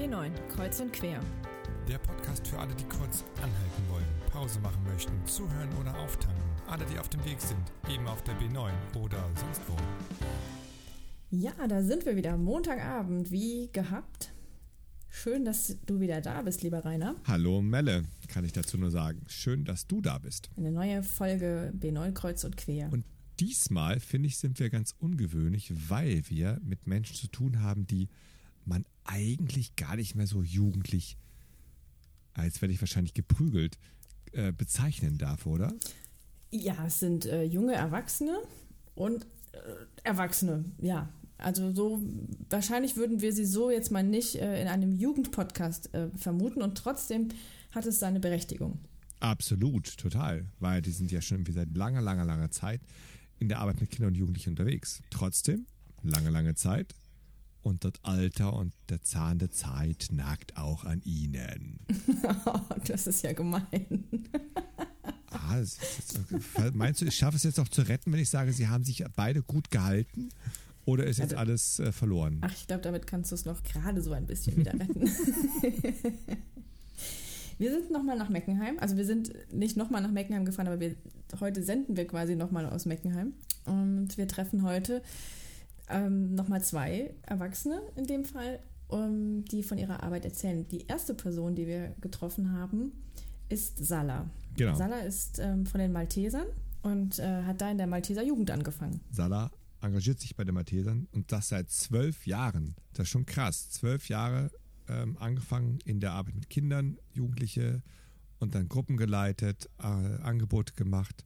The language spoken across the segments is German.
B9, Kreuz und Quer. Der Podcast für alle, die kurz anhalten wollen, Pause machen möchten, zuhören oder auftanken. Alle, die auf dem Weg sind, eben auf der B9 oder sonst wo. Ja, da sind wir wieder. Montagabend, wie gehabt. Schön, dass du wieder da bist, lieber Rainer. Hallo Melle, kann ich dazu nur sagen. Schön, dass du da bist. Eine neue Folge B9 Kreuz und Quer. Und diesmal, finde ich, sind wir ganz ungewöhnlich, weil wir mit Menschen zu tun haben, die man eigentlich gar nicht mehr so jugendlich, als werde ich wahrscheinlich geprügelt, äh, bezeichnen darf, oder? Ja, es sind äh, junge Erwachsene und äh, Erwachsene, ja. Also so, wahrscheinlich würden wir sie so jetzt mal nicht äh, in einem Jugendpodcast äh, vermuten und trotzdem hat es seine Berechtigung. Absolut, total, weil die sind ja schon irgendwie seit langer, langer, langer Zeit in der Arbeit mit Kindern und Jugendlichen unterwegs. Trotzdem, lange, lange Zeit, und das Alter und der Zahn der Zeit nagt auch an ihnen. das ist ja gemein. ah, jetzt, meinst du, ich schaffe es jetzt auch zu retten, wenn ich sage, sie haben sich beide gut gehalten? Oder ist jetzt also, alles äh, verloren? Ach, ich glaube, damit kannst du es noch gerade so ein bisschen wieder retten. wir sind nochmal nach Meckenheim. Also wir sind nicht nochmal nach Meckenheim gefahren, aber wir, heute senden wir quasi nochmal aus Meckenheim. Und wir treffen heute ähm, nochmal zwei Erwachsene in dem Fall, um, die von ihrer Arbeit erzählen. Die erste Person, die wir getroffen haben, ist Sala. Genau. Sala ist ähm, von den Maltesern und äh, hat da in der Malteser Jugend angefangen. Sala engagiert sich bei den Maltesern und das seit zwölf Jahren. Das ist schon krass. Zwölf Jahre ähm, angefangen in der Arbeit mit Kindern, Jugendliche und dann Gruppen geleitet, äh, Angebote gemacht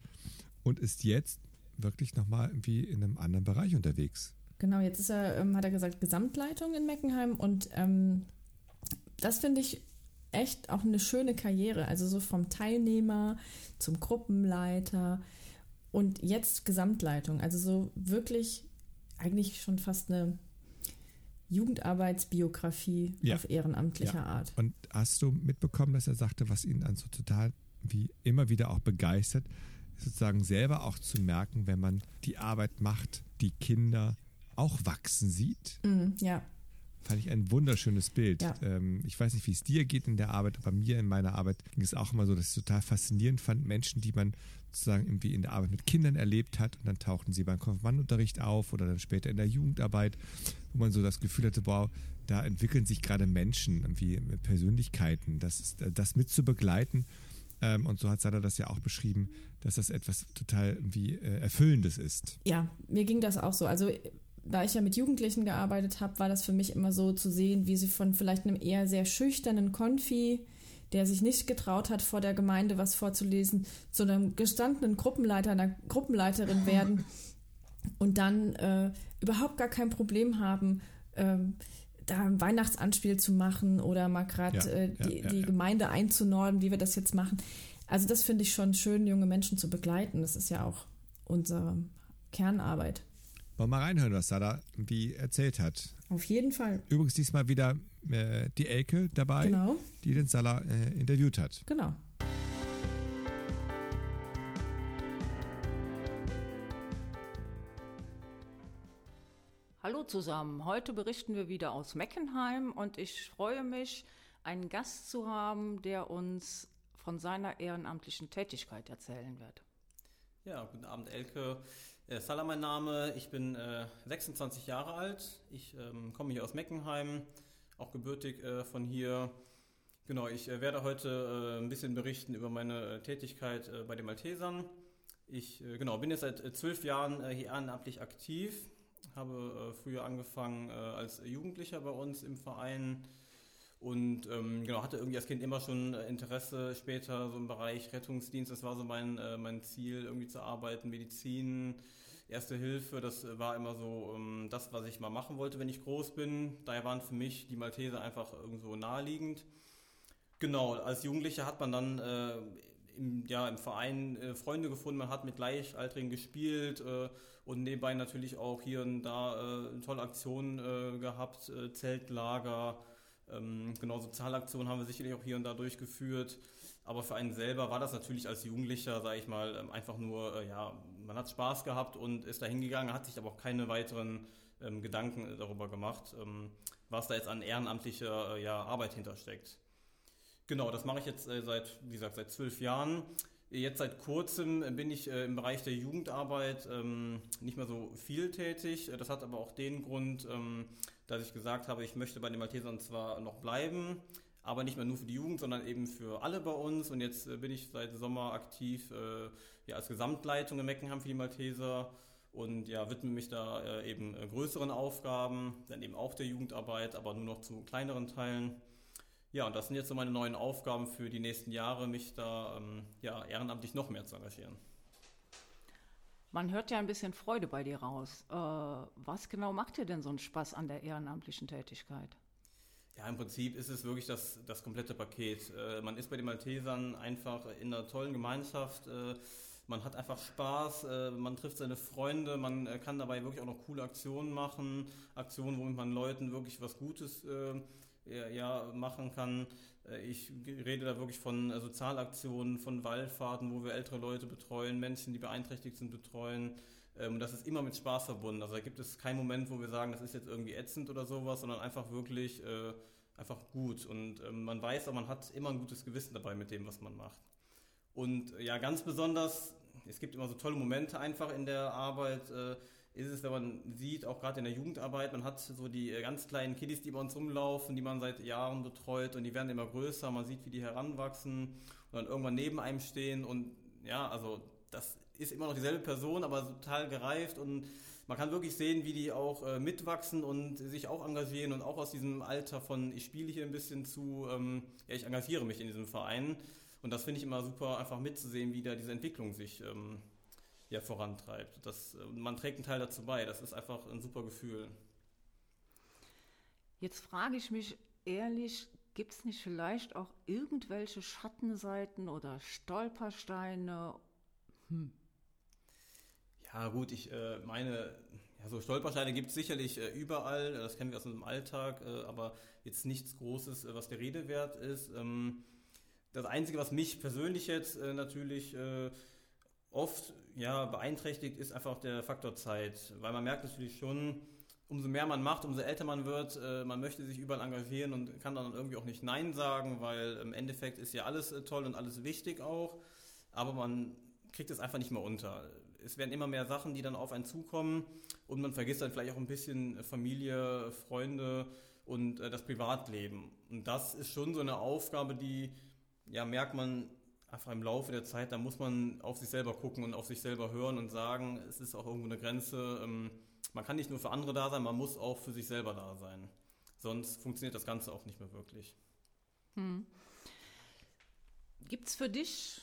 und ist jetzt wirklich nochmal irgendwie in einem anderen Bereich unterwegs. Genau, jetzt ist er, ähm, hat er gesagt, Gesamtleitung in Meckenheim und ähm, das finde ich echt auch eine schöne Karriere. Also so vom Teilnehmer zum Gruppenleiter und jetzt Gesamtleitung. Also so wirklich eigentlich schon fast eine Jugendarbeitsbiografie ja. auf ehrenamtlicher ja. Art. Und hast du mitbekommen, dass er sagte, was ihn dann so total wie immer wieder auch begeistert, sozusagen selber auch zu merken, wenn man die Arbeit macht, die Kinder auch wachsen sieht. Mm, ja. Fand ich ein wunderschönes Bild. Ja. Ähm, ich weiß nicht, wie es dir geht in der Arbeit, aber mir in meiner Arbeit ging es auch immer so, dass ich total faszinierend fand, Menschen, die man sozusagen irgendwie in der Arbeit mit Kindern erlebt hat und dann tauchten sie beim Konfirmandunterricht auf oder dann später in der Jugendarbeit, wo man so das Gefühl hatte, wow, da entwickeln sich gerade Menschen, irgendwie Persönlichkeiten, das, ist, das mit zu begleiten. Ähm, und so hat Sada das ja auch beschrieben, dass das etwas total irgendwie äh, Erfüllendes ist. Ja, mir ging das auch so. Also da ich ja mit Jugendlichen gearbeitet habe, war das für mich immer so zu sehen, wie sie von vielleicht einem eher sehr schüchternen Konfi, der sich nicht getraut hat, vor der Gemeinde was vorzulesen, zu einem gestandenen Gruppenleiter, einer Gruppenleiterin werden und dann äh, überhaupt gar kein Problem haben, äh, da ein Weihnachtsanspiel zu machen oder mal gerade ja, äh, die, ja, ja, die Gemeinde einzunorden, wie wir das jetzt machen. Also das finde ich schon schön, junge Menschen zu begleiten. Das ist ja auch unsere Kernarbeit. Wollen wir mal reinhören, was Sada wie erzählt hat. Auf jeden Fall. Übrigens diesmal wieder äh, die Elke dabei, genau. die den Salah äh, interviewt hat. Genau. Hallo zusammen, heute berichten wir wieder aus Meckenheim und ich freue mich, einen Gast zu haben, der uns von seiner ehrenamtlichen Tätigkeit erzählen wird. Ja, guten Abend Elke. Äh, Salah mein Name, ich bin äh, 26 Jahre alt. Ich ähm, komme hier aus Meckenheim, auch gebürtig äh, von hier. Genau, ich äh, werde heute äh, ein bisschen berichten über meine äh, Tätigkeit bei den Maltesern. Ich genau, bin jetzt seit zwölf Jahren hier ehrenamtlich aktiv, habe früher angefangen als Jugendlicher bei uns im Verein und ähm, genau, hatte irgendwie als Kind immer schon äh, Interesse später so im Bereich Rettungsdienst. Das war so mein, äh, mein Ziel, irgendwie zu arbeiten, Medizin, Erste Hilfe. Das war immer so ähm, das, was ich mal machen wollte, wenn ich groß bin. Daher waren für mich die Malteser einfach irgendwo naheliegend. Genau, als Jugendlicher hat man dann äh, im, ja, im Verein äh, Freunde gefunden, man hat mit Gleichaltrigen gespielt äh, und nebenbei natürlich auch hier und da äh, tolle Aktionen äh, gehabt, äh, Zeltlager, ähm, genau, Sozialaktionen haben wir sicherlich auch hier und da durchgeführt. Aber für einen selber war das natürlich als Jugendlicher, sage ich mal, ähm, einfach nur, äh, ja, man hat Spaß gehabt und ist da hingegangen, hat sich aber auch keine weiteren ähm, Gedanken darüber gemacht, ähm, was da jetzt an ehrenamtlicher äh, ja, Arbeit hintersteckt. Genau, das mache ich jetzt äh, seit, wie gesagt, seit zwölf Jahren. Jetzt seit kurzem bin ich äh, im Bereich der Jugendarbeit ähm, nicht mehr so viel tätig. Das hat aber auch den Grund, ähm, dass ich gesagt habe, ich möchte bei den Maltesern zwar noch bleiben, aber nicht mehr nur für die Jugend, sondern eben für alle bei uns. Und jetzt äh, bin ich seit Sommer aktiv äh, ja, als Gesamtleitung in Meckenheim für die Malteser und ja, widme mich da äh, eben äh, größeren Aufgaben, dann eben auch der Jugendarbeit, aber nur noch zu kleineren Teilen. Ja, und das sind jetzt so meine neuen Aufgaben für die nächsten Jahre, mich da ähm, ja, ehrenamtlich noch mehr zu engagieren. Man hört ja ein bisschen Freude bei dir raus. Äh, was genau macht dir denn so einen Spaß an der ehrenamtlichen Tätigkeit? Ja, im Prinzip ist es wirklich das, das komplette Paket. Äh, man ist bei den Maltesern einfach in einer tollen Gemeinschaft. Äh, man hat einfach Spaß, äh, man trifft seine Freunde, man äh, kann dabei wirklich auch noch coole Aktionen machen, Aktionen, womit man Leuten wirklich was Gutes äh, ja, machen kann. Äh, ich rede da wirklich von äh, Sozialaktionen, von Wallfahrten, wo wir ältere Leute betreuen, Menschen, die beeinträchtigt sind, betreuen. Ähm, und das ist immer mit Spaß verbunden. Also da gibt es keinen Moment, wo wir sagen, das ist jetzt irgendwie ätzend oder sowas, sondern einfach wirklich äh, einfach gut. Und ähm, man weiß, aber man hat immer ein gutes Gewissen dabei mit dem, was man macht. Und ja, ganz besonders, es gibt immer so tolle Momente einfach in der Arbeit, äh, ist es, wenn man sieht, auch gerade in der Jugendarbeit, man hat so die äh, ganz kleinen Kiddies, die bei uns rumlaufen, die man seit Jahren betreut und die werden immer größer, man sieht, wie die heranwachsen und dann irgendwann neben einem stehen und ja, also das ist immer noch dieselbe Person, aber total gereift und man kann wirklich sehen, wie die auch äh, mitwachsen und sich auch engagieren und auch aus diesem Alter von ich spiele hier ein bisschen zu, ähm, ja, ich engagiere mich in diesem Verein und das finde ich immer super, einfach mitzusehen, wie da diese Entwicklung sich ähm, ja, vorantreibt. Das, äh, man trägt einen Teil dazu bei. Das ist einfach ein super Gefühl. Jetzt frage ich mich ehrlich, gibt es nicht vielleicht auch irgendwelche Schattenseiten oder Stolpersteine? Hm. Ja gut, ich äh, meine, ja, so Stolpersteine gibt es sicherlich äh, überall, das kennen wir aus unserem Alltag, äh, aber jetzt nichts Großes, äh, was der Rede wert ist. Ähm, das Einzige, was mich persönlich jetzt äh, natürlich oft ja, beeinträchtigt, ist einfach der Faktor Zeit. Weil man merkt natürlich schon, umso mehr man macht, umso älter man wird, äh, man möchte sich überall engagieren und kann dann irgendwie auch nicht Nein sagen, weil im Endeffekt ist ja alles äh, toll und alles wichtig auch, aber man kriegt es einfach nicht mehr unter. Es werden immer mehr Sachen, die dann auf einen zukommen und man vergisst dann vielleicht auch ein bisschen Familie, Freunde und äh, das Privatleben. Und das ist schon so eine Aufgabe, die ja, merkt man einfach im Laufe der Zeit, da muss man auf sich selber gucken und auf sich selber hören und sagen, es ist auch irgendwo eine Grenze. Ähm, man kann nicht nur für andere da sein, man muss auch für sich selber da sein. Sonst funktioniert das Ganze auch nicht mehr wirklich. Hm. Gibt es für dich,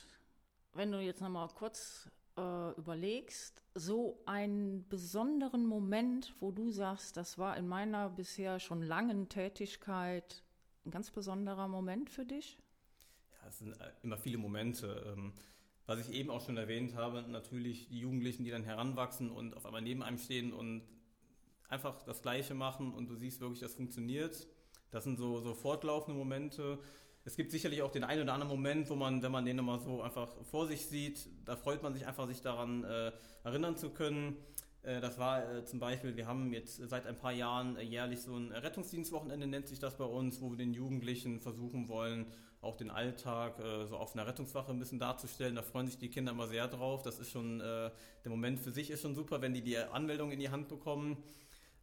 wenn du jetzt nochmal kurz äh, überlegst, so einen besonderen Moment, wo du sagst, das war in meiner bisher schon langen Tätigkeit ein ganz besonderer Moment für dich? Es sind äh, immer viele Momente. Ähm, was ich eben auch schon erwähnt habe, natürlich die Jugendlichen, die dann heranwachsen und auf einmal neben einem stehen und einfach das Gleiche machen und du siehst wirklich, das funktioniert. Das sind so, so fortlaufende Momente. Es gibt sicherlich auch den einen oder anderen Moment, wo man, wenn man den immer so einfach vor sich sieht, da freut man sich einfach, sich daran äh, erinnern zu können. Äh, das war äh, zum Beispiel, wir haben jetzt seit ein paar Jahren äh, jährlich so ein Rettungsdienstwochenende, nennt sich das bei uns, wo wir den Jugendlichen versuchen wollen, auch den Alltag so auf einer Rettungswache ein bisschen darzustellen. Da freuen sich die Kinder immer sehr drauf. Das ist schon, der Moment für sich ist schon super, wenn die die Anmeldung in die Hand bekommen.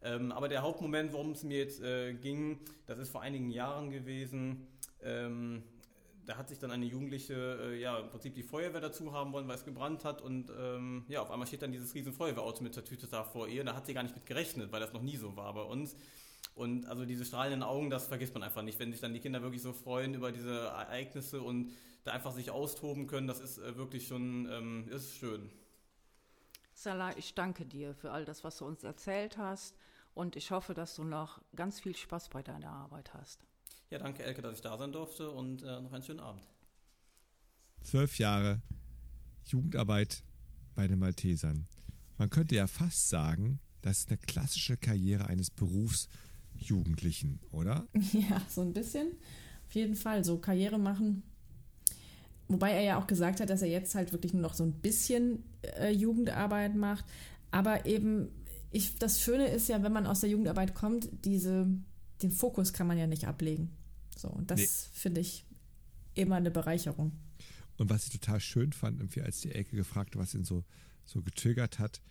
Ähm, aber der Hauptmoment, worum es mir jetzt ging, das ist vor einigen Jahren gewesen. Da hat sich dann eine Jugendliche, äh, ja, im Prinzip die Feuerwehr dazu haben wollen, weil es gebrannt hat und ähm, ja, auf einmal steht dann dieses riesen Feuerwehrauto mit der Tüte da vor ihr. Da hat sie gar nicht mit gerechnet, weil das noch nie so war bei uns. Und also diese strahlenden Augen, das vergisst man einfach nicht, wenn sich dann die Kinder wirklich so freuen über diese Ereignisse und da einfach sich austoben können, das ist äh, wirklich schon, ähm, ist schön. Salah, ich danke dir für all das, was du uns erzählt hast und ich hoffe, dass du noch ganz viel Spaß bei deiner Arbeit hast. Ja, danke Elke, dass ich da sein durfte und äh, noch einen schönen Abend. Zwölf Jahre Jugendarbeit bei den Maltesern. Man könnte ja fast sagen, das ist eine klassische Karriere eines Berufs, Jugendlichen, oder? Ja, so ein bisschen. Auf jeden Fall, so Karriere machen. Wobei er ja auch gesagt hat, dass er jetzt halt wirklich nur noch so ein bisschen äh, Jugendarbeit macht. Aber eben, ich, das Schöne ist ja, wenn man aus der Jugendarbeit kommt, diese, den Fokus kann man ja nicht ablegen. So, und das nee. finde ich immer eine Bereicherung. Und was ich total schön fand, irgendwie als die Elke gefragt, was ihn so, so getriggert hat,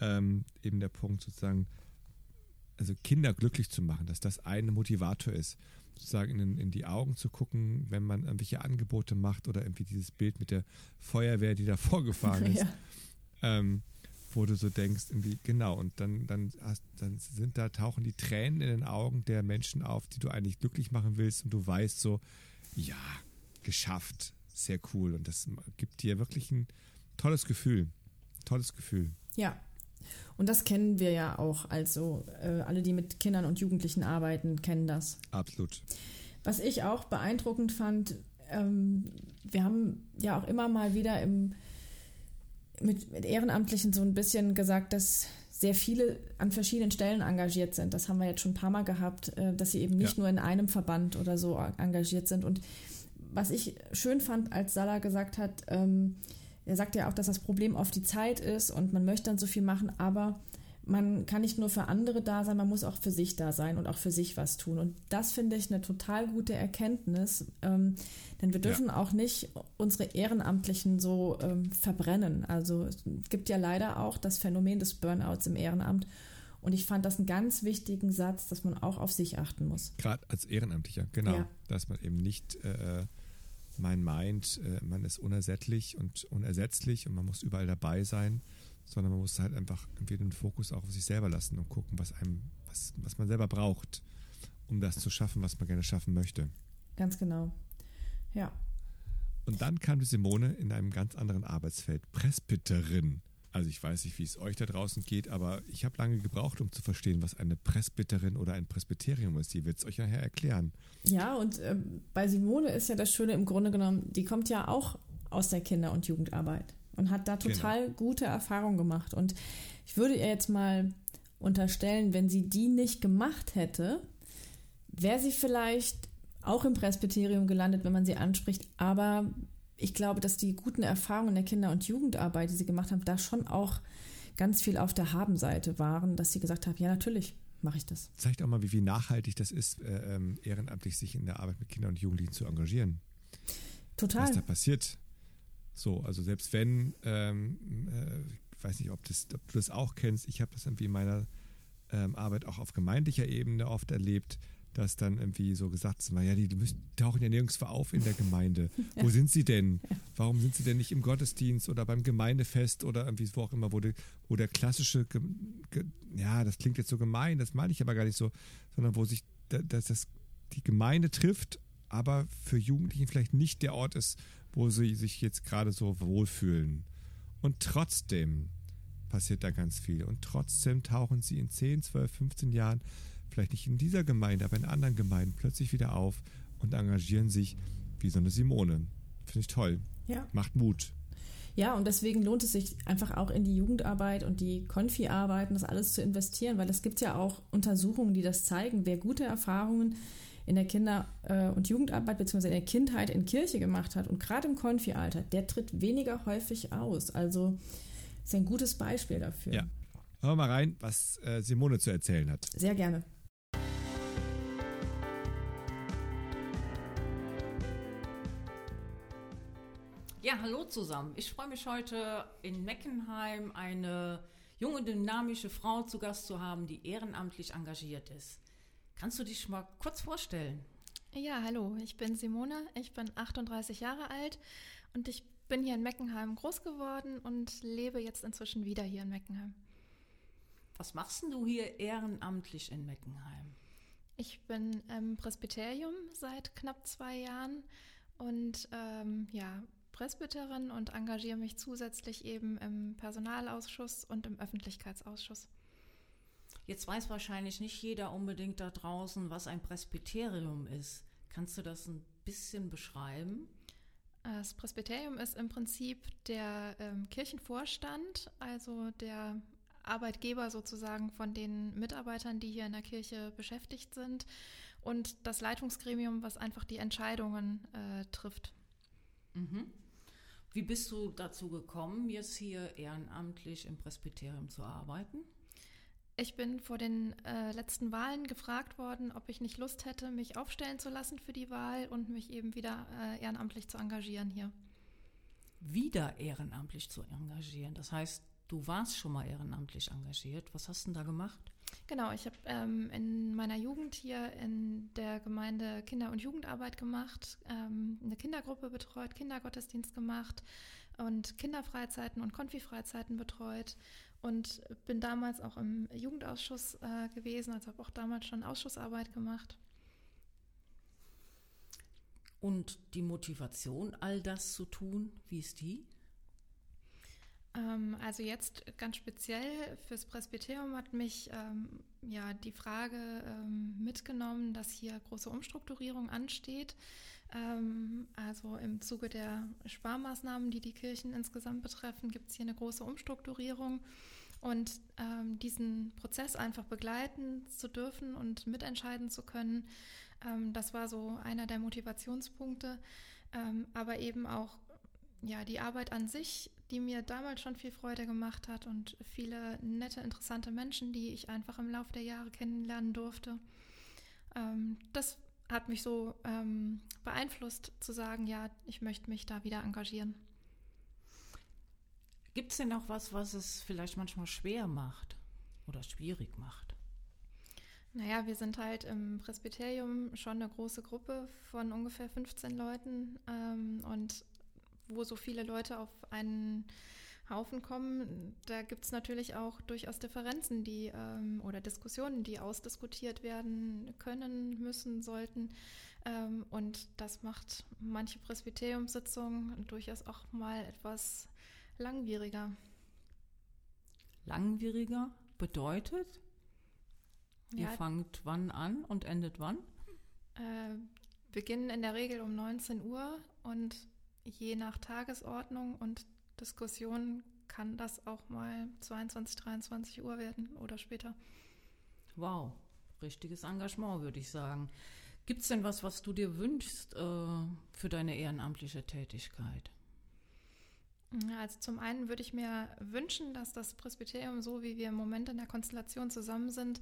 ähm, eben der Punkt sozusagen, also Kinder glücklich zu machen, dass das ein Motivator ist, sozusagen in, in die Augen zu gucken, wenn man irgendwelche Angebote macht oder irgendwie dieses Bild mit der Feuerwehr, die da vorgefahren ist. Ja. Ähm, wo du so denkst, irgendwie, genau, und dann, dann, hast, dann sind da, tauchen die Tränen in den Augen der Menschen auf, die du eigentlich glücklich machen willst und du weißt so, ja, geschafft, sehr cool. Und das gibt dir wirklich ein tolles Gefühl. Tolles Gefühl. Ja. Und das kennen wir ja auch. Also äh, alle, die mit Kindern und Jugendlichen arbeiten, kennen das. Absolut. Was ich auch beeindruckend fand, ähm, wir haben ja auch immer mal wieder im mit, mit Ehrenamtlichen so ein bisschen gesagt, dass sehr viele an verschiedenen Stellen engagiert sind. Das haben wir jetzt schon ein paar Mal gehabt, äh, dass sie eben nicht ja. nur in einem Verband oder so engagiert sind. Und was ich schön fand, als Salah gesagt hat, ähm, er sagt ja auch, dass das Problem oft die Zeit ist und man möchte dann so viel machen, aber man kann nicht nur für andere da sein, man muss auch für sich da sein und auch für sich was tun. Und das finde ich eine total gute Erkenntnis, ähm, denn wir dürfen ja. auch nicht unsere Ehrenamtlichen so ähm, verbrennen. Also es gibt ja leider auch das Phänomen des Burnouts im Ehrenamt. Und ich fand das einen ganz wichtigen Satz, dass man auch auf sich achten muss. Gerade als Ehrenamtlicher, genau. Ja. Dass man eben nicht äh, mein meint, äh, man ist unersättlich und unersetzlich und man muss überall dabei sein sondern man muss halt einfach irgendwie den Fokus auch auf sich selber lassen und gucken, was einem, was, was man selber braucht, um das zu schaffen, was man gerne schaffen möchte. Ganz genau. Ja. Und dann kam die Simone in einem ganz anderen Arbeitsfeld, Presbyterin. Also ich weiß nicht, wie es euch da draußen geht, aber ich habe lange gebraucht, um zu verstehen, was eine Presbyterin oder ein Presbyterium ist. Die wird es euch nachher erklären. Ja, und äh, bei Simone ist ja das Schöne im Grunde genommen, die kommt ja auch aus der Kinder- und Jugendarbeit und hat da genau. total genau. gute Erfahrungen gemacht. Und ich würde ihr jetzt mal unterstellen, wenn sie die nicht gemacht hätte, wäre sie vielleicht auch im Presbyterium gelandet, wenn man sie anspricht. Aber ich glaube, dass die guten Erfahrungen der Kinder- und Jugendarbeit, die sie gemacht haben, da schon auch ganz viel auf der Habenseite waren, dass sie gesagt hat, ja, natürlich mache ich das. Zeigt auch mal, wie, wie nachhaltig das ist, äh, ähm, ehrenamtlich sich in der Arbeit mit Kindern und Jugendlichen zu engagieren. Total. Was da passiert. So, also selbst wenn, ähm, äh, ich weiß nicht, ob, das, ob, du das auch kennst, ich habe das irgendwie in meiner ähm, Arbeit auch auf gemeindlicher Ebene oft erlebt, dass dann irgendwie so gesagt wird, ja, die müssen, tauchen ja nirgendwo auf in der Gemeinde. Ja. Wo sind sie denn? Warum sind sie denn nicht im Gottesdienst oder beim Gemeindefest oder irgendwie wo auch immer, wo, die, wo der klassische, ja, das klingt jetzt so gemein, das meine ich aber gar nicht so, sondern wo sich das, das, die Gemeinde trifft, aber für Jugendliche vielleicht nicht der Ort ist, wo sie sich jetzt gerade so wohlfühlen. Und trotzdem passiert da ganz viel. Und trotzdem tauchen sie in 10, 12, 15 Jahren, vielleicht nicht in dieser Gemeinde, aber in anderen Gemeinden plötzlich wieder auf und engagieren sich wie so eine Simone. Finde ich toll. Ja. Macht Mut. Ja, und deswegen lohnt es sich einfach auch in die Jugendarbeit und die Konfi-Arbeit und das alles zu investieren, weil es gibt ja auch Untersuchungen, die das zeigen, wer gute Erfahrungen in der Kinder- äh, und Jugendarbeit bzw. in der Kindheit in Kirche gemacht hat und gerade im Konfi-Alter, der tritt weniger häufig aus. Also ist ein gutes Beispiel dafür. Ja. Hören wir mal rein, was äh, Simone zu erzählen hat. Sehr gerne. Ja, hallo zusammen. Ich freue mich heute in Meckenheim eine junge, dynamische Frau zu Gast zu haben, die ehrenamtlich engagiert ist. Kannst du dich mal kurz vorstellen? Ja, hallo, ich bin Simone, ich bin 38 Jahre alt und ich bin hier in Meckenheim groß geworden und lebe jetzt inzwischen wieder hier in Meckenheim. Was machst du hier ehrenamtlich in Meckenheim? Ich bin im Presbyterium seit knapp zwei Jahren und ähm, ja, Presbyterin und engagiere mich zusätzlich eben im Personalausschuss und im Öffentlichkeitsausschuss. Jetzt weiß wahrscheinlich nicht jeder unbedingt da draußen, was ein Presbyterium ist. Kannst du das ein bisschen beschreiben? Das Presbyterium ist im Prinzip der ähm, Kirchenvorstand, also der Arbeitgeber sozusagen von den Mitarbeitern, die hier in der Kirche beschäftigt sind und das Leitungsgremium, was einfach die Entscheidungen äh, trifft. Mhm. Wie bist du dazu gekommen, jetzt hier ehrenamtlich im Presbyterium zu arbeiten? Ich bin vor den äh, letzten Wahlen gefragt worden, ob ich nicht Lust hätte, mich aufstellen zu lassen für die Wahl und mich eben wieder äh, ehrenamtlich zu engagieren hier. Wieder ehrenamtlich zu engagieren. Das heißt, du warst schon mal ehrenamtlich engagiert. Was hast du denn da gemacht? Genau, ich habe ähm, in meiner Jugend hier in der Gemeinde Kinder- und Jugendarbeit gemacht, ähm, eine Kindergruppe betreut, Kindergottesdienst gemacht und Kinderfreizeiten und Konfifreizeiten betreut und bin damals auch im Jugendausschuss äh, gewesen, also habe auch damals schon Ausschussarbeit gemacht. Und die Motivation, all das zu tun, wie ist die? Ähm, also jetzt ganz speziell fürs Presbyterium hat mich ähm, ja die Frage ähm, mitgenommen, dass hier große Umstrukturierung ansteht. Ähm, also im Zuge der Sparmaßnahmen, die die Kirchen insgesamt betreffen, gibt es hier eine große Umstrukturierung. Und ähm, diesen Prozess einfach begleiten zu dürfen und mitentscheiden zu können, ähm, das war so einer der Motivationspunkte. aber eben auch ja, die Arbeit an sich die mir damals schon viel Freude gemacht hat und viele nette, interessante Menschen, die ich einfach im Laufe der Jahre kennenlernen durfte. Ähm, das hat mich so ähm, beeinflusst zu sagen, ja, ich möchte mich da wieder engagieren. Gibt es denn auch was, was es vielleicht manchmal schwer macht oder schwierig macht? Naja, wir sind halt im Presbyterium schon eine große Gruppe von ungefähr 15 Leuten ähm, und wo so viele Leute auf einen Haufen kommen, da gibt es natürlich auch durchaus Differenzen, die ähm, oder Diskussionen, die ausdiskutiert werden können, müssen, sollten. Ähm, und das macht manche Presbyteriumssitzungen durchaus auch mal etwas langwieriger. Langwieriger bedeutet, ja, ihr fangt wann an und endet wann? Äh, beginnen in der Regel um 19 Uhr und je nach Tagesordnung und Diskussion kann das auch mal 22, 23 Uhr werden oder später. Wow, richtiges Engagement, würde ich sagen. Gibt es denn was, was du dir wünschst äh, für deine ehrenamtliche Tätigkeit? Also zum einen würde ich mir wünschen, dass das Presbyterium, so wie wir im Moment in der Konstellation zusammen sind,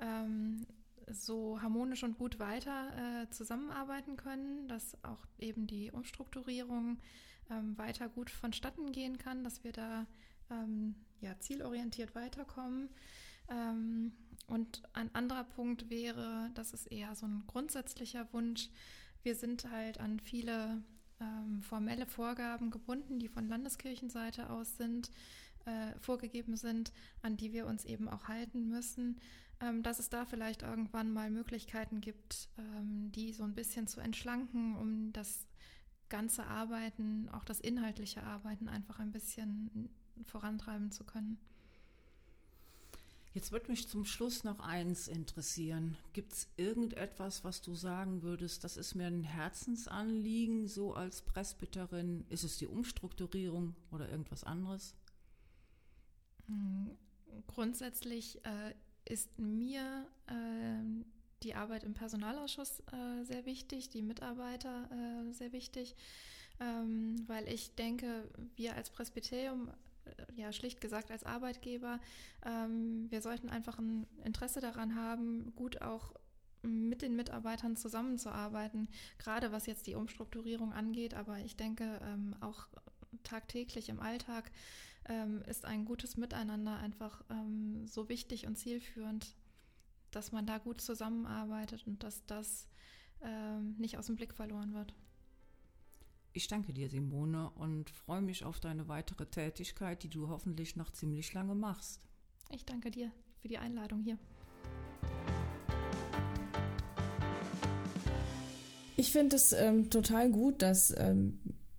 ähm, so harmonisch und gut weiter äh, zusammenarbeiten können, dass auch eben die Umstrukturierung ähm, weiter gut vonstatten gehen kann, dass wir da ähm, ja, zielorientiert weiterkommen. Ähm, und ein anderer Punkt wäre, das ist eher so ein grundsätzlicher Wunsch, wir sind halt an viele ähm, formelle Vorgaben gebunden, die von Landeskirchenseite aus sind, äh, vorgegeben sind, an die wir uns eben auch halten müssen ähm, dass es da vielleicht irgendwann mal Möglichkeiten gibt, ähm, die so ein bisschen zu entschlanken, um das ganze Arbeiten, auch das inhaltliche Arbeiten einfach ein bisschen vorantreiben zu können. Jetzt würde mich zum Schluss noch eins interessieren. Gibt es irgendetwas, was du sagen würdest, das ist mir ein Herzensanliegen, so als Presbyterin? Ist es die Umstrukturierung oder irgendwas anderes? Hm, grundsätzlich äh, ist mir äh, die Arbeit im Personalausschuss äh, sehr wichtig, die Mitarbeiter äh, sehr wichtig, ähm, weil ich denke, wir als Presbyterium, äh, ja schlicht gesagt als Arbeitgeber, ähm, wir sollten einfach ein Interesse daran haben, gut auch mit den Mitarbeitern zusammenzuarbeiten, gerade was jetzt die Umstrukturierung angeht, aber ich denke ähm, auch tagtäglich im Alltag ähm, ist ein gutes Miteinander einfach ähm, so wichtig und zielführend, dass man da gut zusammenarbeitet und dass das ähm, nicht aus dem Blick verloren wird. Ich danke dir, Simone, und freue mich auf deine weitere Tätigkeit, die du hoffentlich noch ziemlich lange machst. Ich danke dir für die Einladung hier. Ich finde es ähm, total gut, dass ähm,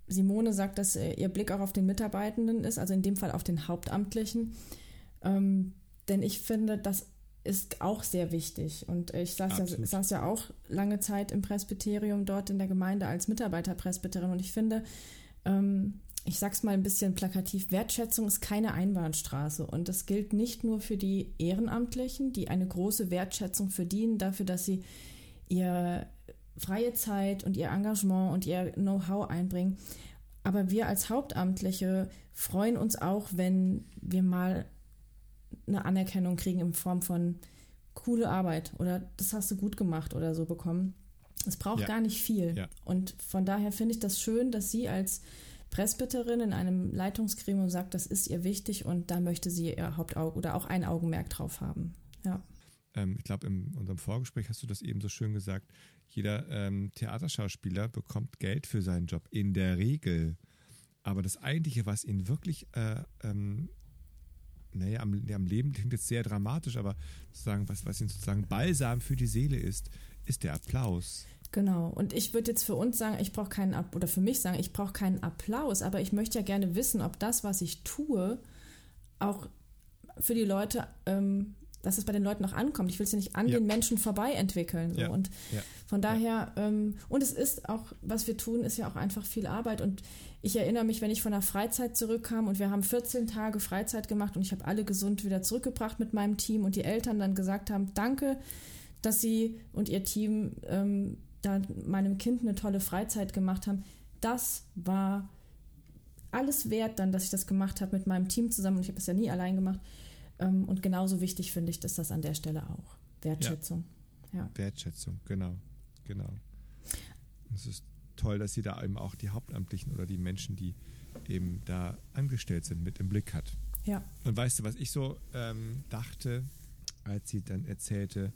Simone sagt, dass äh, ihr Blick auch auf den Mitarbeitenden ist, also in dem Fall auf den Hauptamtlichen. Ähm, denn ich finde, das ist auch sehr wichtig. Und ich saß ja, saß ja, auch lange Zeit im Presbyterium dort in der Gemeinde als Mitarbeiterpresbyterin. Und ich finde, ähm, ich sag's mal ein bisschen plakativ, Wertschätzung ist keine Einbahnstraße. Und das gilt nicht nur für die Ehrenamtlichen, die eine große Wertschätzung verdienen dafür, dass sie ihr freie Zeit und ihr Engagement und ihr Know-how einbringen. Aber wir als Hauptamtliche freuen uns auch, wenn wir mal eine Anerkennung kriegen in Form von coole Arbeit oder das hast du gut gemacht oder so bekommen. Es braucht Ja. gar nicht viel. Ja. Und von daher finde ich das schön, dass sie als Presbyterin in einem Leitungsgremium sagt, das ist ihr wichtig und da möchte sie ihr Hauptauge oder auch ein Augenmerk drauf haben. Ja. Ähm, ich glaube, in unserem Vorgespräch hast du das eben so schön gesagt. Jeder ähm, Theaterschauspieler bekommt Geld für seinen Job, in der Regel. Aber das Eigentliche, was ihn wirklich, äh, ähm, naja, am, am Leben klingt jetzt sehr dramatisch, aber sozusagen, was, was ihn sozusagen Balsam für die Seele ist, ist der Applaus. Genau. Und ich würde jetzt für uns sagen, ich brauche keinen Ab oder für mich sagen, ich brauche keinen Applaus, aber ich möchte ja gerne wissen, ob das, was ich tue, auch für die Leute, ähm, dass es bei den Leuten auch ankommt. Ich will es ja nicht an Ja. den Menschen vorbei entwickeln. So. Ja. Und Ja. von daher, ähm, und es ist auch, was wir tun, ist ja auch einfach viel Arbeit. Und ich erinnere mich, wenn ich von der Freizeit zurückkam und wir haben 14 Tage Freizeit gemacht und ich habe alle gesund wieder zurückgebracht mit meinem Team und die Eltern dann gesagt haben, danke, dass sie und ihr Team ähm, da meinem Kind eine tolle Freizeit gemacht haben. Das war alles wert dann, dass ich das gemacht habe mit meinem Team zusammen. Und ich habe das ja nie allein gemacht. Ähm, und genauso wichtig finde ich, dass das an der Stelle auch. Wertschätzung. Ja. Wertschätzung, genau, genau. Es ist toll, dass sie da eben auch die Hauptamtlichen oder die Menschen, die eben da angestellt sind, mit im Blick hat. Ja. Und weißt du, was ich so ähm, dachte, als sie dann erzählte,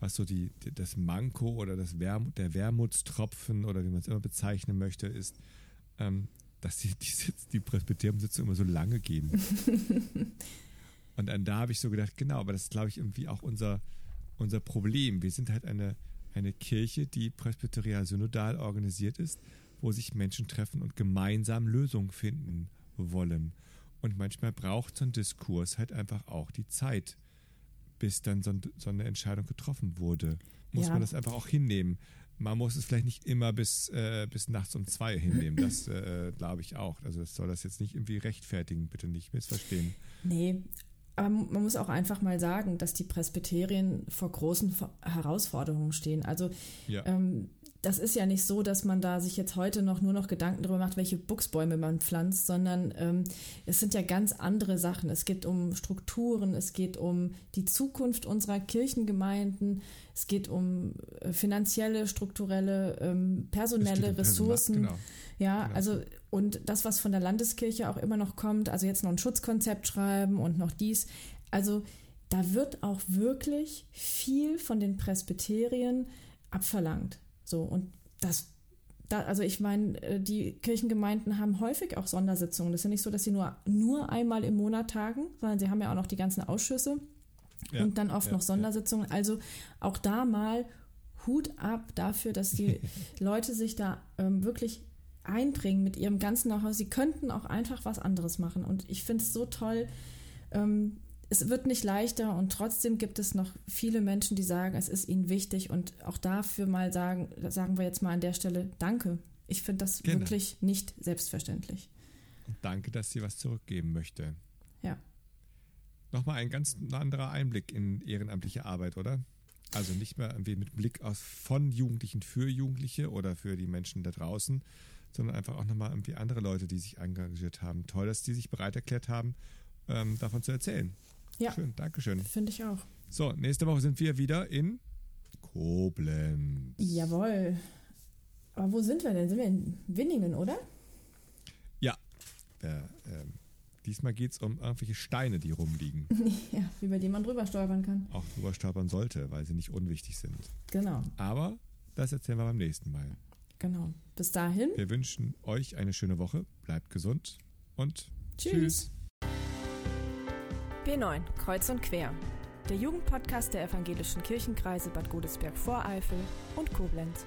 was so die, die- das Manko oder das Wermut, der Wermutstropfen oder wie man es immer bezeichnen möchte, ist, ähm, dass die, die, Sitz, die Presbyteriumsitzungen immer so lange gehen. Und dann da habe ich so gedacht, genau, aber das ist, glaube ich, irgendwie auch unser, unser Problem. Wir sind halt eine, eine Kirche, die presbyterial synodal organisiert ist, wo sich Menschen treffen und gemeinsam Lösungen finden wollen. Und manchmal braucht so ein Diskurs halt einfach auch die Zeit, bis dann so, ein, so eine Entscheidung getroffen wurde. Muss Ja. man das einfach auch hinnehmen. Man muss es vielleicht nicht immer bis, äh, bis nachts um zwei hinnehmen. Das äh, glaube ich auch. Also das soll das jetzt nicht irgendwie rechtfertigen, bitte nicht missverstehen. Nee, aber man muss auch einfach mal sagen, dass die Presbyterien vor großen Herausforderungen stehen. Also Ja. ähm, das ist ja nicht so, dass man da sich jetzt heute noch nur noch Gedanken darüber macht, welche Buchsbäume man pflanzt, sondern ähm, es sind ja ganz andere Sachen. Es geht um Strukturen, es geht um die Zukunft unserer Kirchengemeinden, es geht um äh, finanzielle, strukturelle, ähm, personelle Ressourcen. Genau. Ja, Genau. also und das, was von der Landeskirche auch immer noch kommt, also jetzt noch ein Schutzkonzept schreiben und noch dies. Also da wird auch wirklich viel von den Presbyterien abverlangt. So, und das, da, also ich meine, äh, die Kirchengemeinden haben häufig auch Sondersitzungen. Das ist ja nicht so, dass sie nur, nur einmal im Monat tagen, sondern sie haben ja auch noch die ganzen Ausschüsse Ja, und dann oft ja, noch Sondersitzungen. Also auch da mal Hut ab dafür, dass die Leute sich da ähm, wirklich einbringen mit ihrem ganzen Know-how. Sie könnten auch einfach was anderes machen. Und ich finde es so toll. Ähm, es wird nicht leichter und trotzdem gibt es noch viele Menschen, die sagen, es ist ihnen wichtig und auch dafür mal sagen, sagen wir jetzt mal an der Stelle Danke. Ich finde das Genau. wirklich nicht selbstverständlich. Und danke, dass sie was zurückgeben möchte. Ja. Nochmal ein ganz anderer Einblick in ehrenamtliche Arbeit, oder? Also nicht mehr irgendwie mit Blick aus von Jugendlichen für Jugendliche oder für die Menschen da draußen, sondern einfach auch nochmal irgendwie andere Leute, die sich engagiert haben. Toll, dass die sich bereit erklärt haben, ähm, davon zu erzählen. Ja. Schön, Dankeschön. Finde ich auch. So, nächste Woche sind wir wieder in Koblenz. Jawohl. Aber wo sind wir denn? Sind wir in Winningen, oder? Ja, äh, ähm, diesmal geht es um irgendwelche Steine, die rumliegen. Ja, über die man drüber stolpern kann. Auch drüber stolpern sollte, weil sie nicht unwichtig sind. Genau, Aber das erzählen wir beim nächsten Mal. genau. Bis dahin. Wir wünschen euch eine schöne Woche, bleibt gesund und Tschüss. tschüss. B9 Kreuz und Quer. Der Jugendpodcast der evangelischen Kirchenkreise Bad Godesberg-Voreifel und Koblenz.